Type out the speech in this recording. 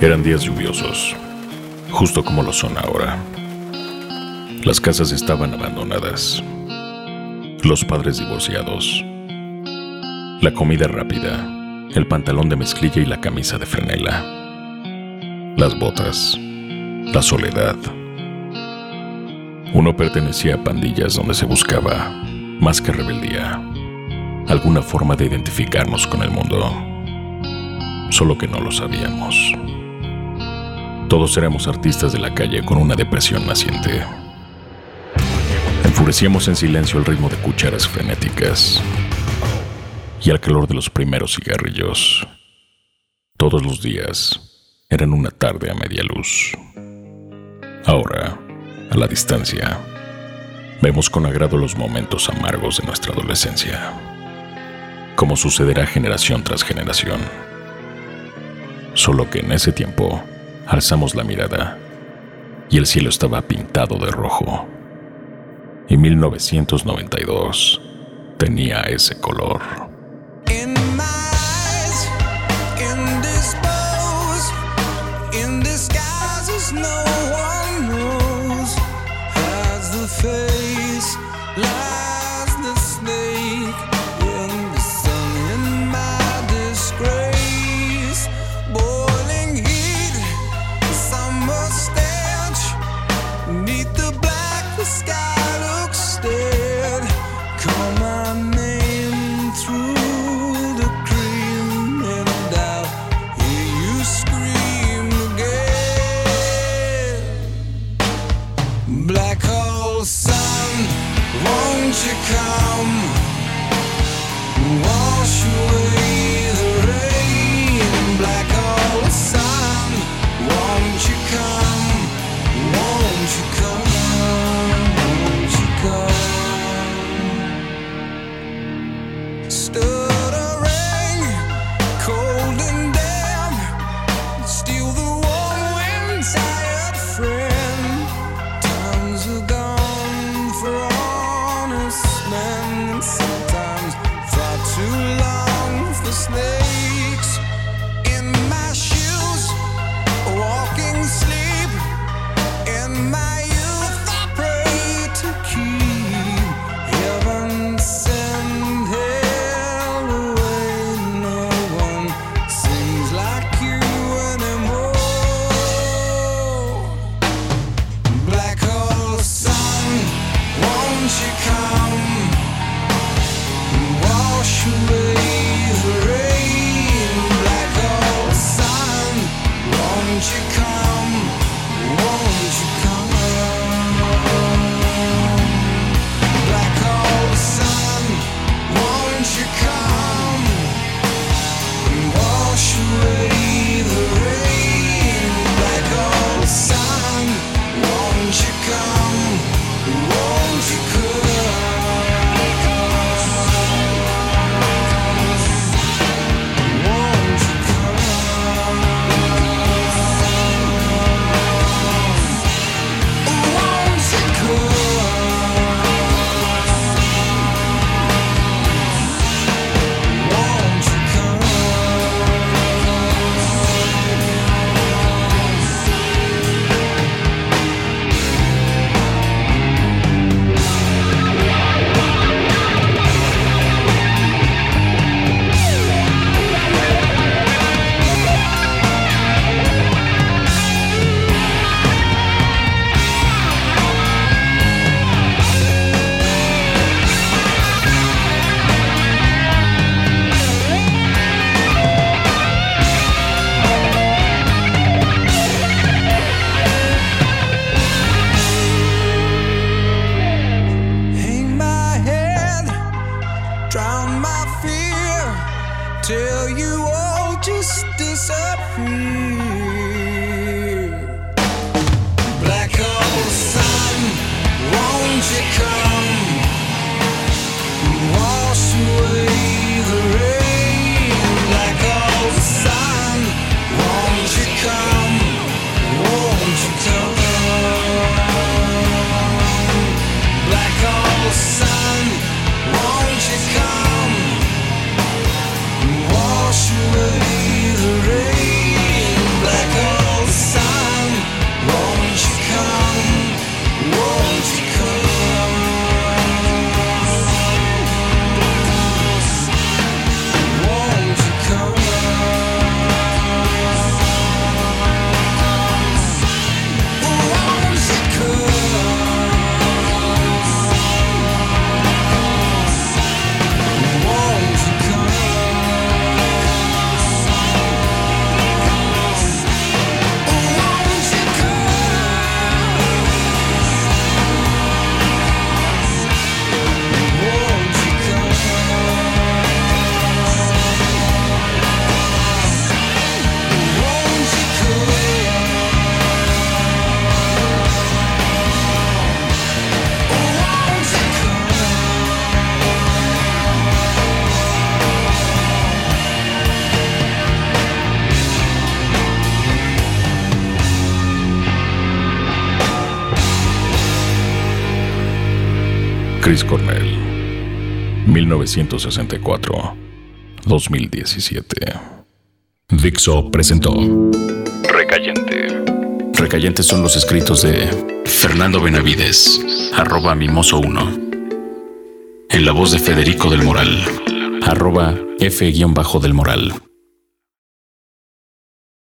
Eran días lluviosos, justo como lo son ahora. Las casas estaban abandonadas, los padres divorciados, la comida rápida, el pantalón de mezclilla y la camisa de franela, las botas, la soledad. Uno pertenecía a pandillas donde se buscaba, más que rebeldía, alguna forma de identificarnos con el mundo, solo que no lo sabíamos. Todos éramos artistas de la calle con una depresión naciente. Enfurecíamos en silencio el ritmo de cucharas frenéticas y al calor de los primeros cigarrillos. Todos los días eran una tarde a media luz. Ahora, a la distancia, vemos con agrado los momentos amargos de nuestra adolescencia, como sucederá generación tras generación. Solo que en ese tiempo, alzamos la mirada y el cielo estaba pintado de rojo. Y 1992 tenía ese color. Won't you come? Till you all just disappear. Black hole sun, won't you come? Wash away the rain. Chris Cornell, 1964-2017. Dixo presentó Recayente. Recayentes son los escritos de Fernando Benavides, arroba mimoso 1. En la voz de Federico del Moral, arroba F-del Moral.